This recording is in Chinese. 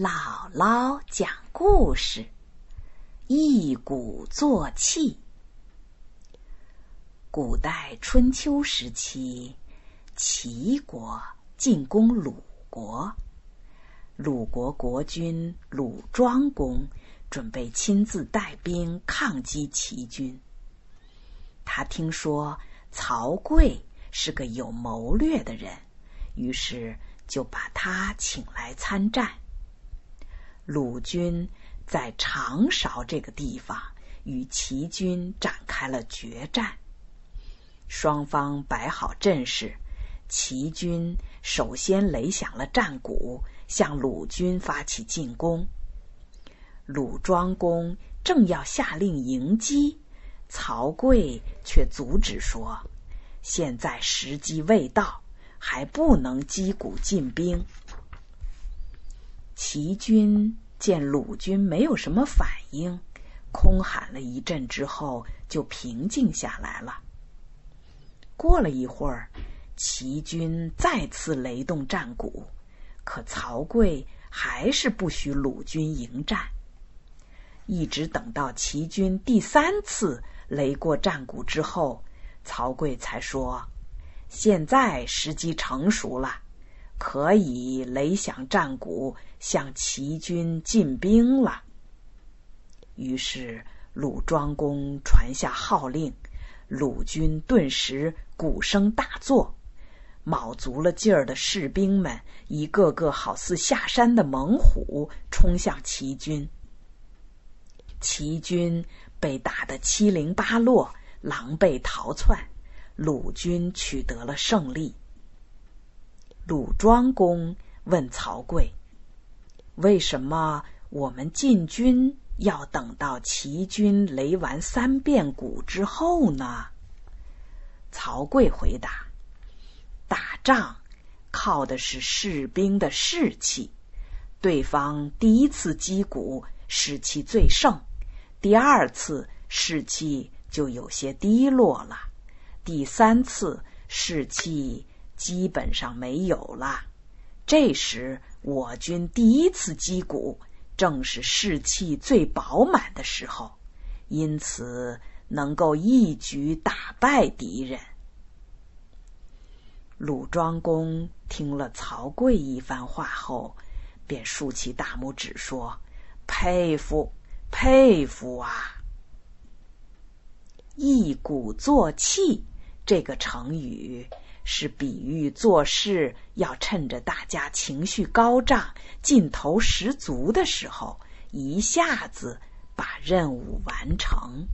姥姥讲故事：一鼓作气。古代春秋时期，齐国进攻鲁国，鲁国国君鲁庄公准备亲自带兵抗击齐军。他听说曹刿是个有谋略的人，于是就把他请来参战。鲁军在长勺这个地方与齐军展开了决战，双方摆好阵势，齐军首先擂响了战鼓，向鲁军发起进攻。鲁庄公正要下令迎击，曹刿却阻止说：“现在时机未到，还不能击鼓进兵。”齐军见鲁军没有什么反应，空喊了一阵之后，就平静下来了。过了一会儿，齐军再次擂动战鼓，可曹刿还是不许鲁军迎战。一直等到齐军第三次擂过战鼓之后，曹刿才说：“现在时机成熟了。”可以擂响战鼓，向齐军进兵了。于是鲁庄公传下号令，鲁军顿时鼓声大作，卯足了劲儿的士兵们一个个好似下山的猛虎，冲向齐军。齐军被打得七零八落，狼狈逃窜，鲁军取得了胜利。鲁庄公问曹刿：“为什么我们进军要等到齐军擂完三遍鼓之后呢？”曹刿回答：“打仗靠的是士兵的士气，对方第一次击鼓士气最盛，第二次士气就有些低落了，第三次士气……”基本上没有了。这时，我军第一次击鼓，正是士气最饱满的时候，因此能够一举打败敌人。鲁庄公听了曹刿一番话后，便竖起大拇指说：“佩服，佩服啊！”一鼓作气这个成语。是比喻做事要趁着大家情绪高涨、劲头十足的时候，一下子把任务完成。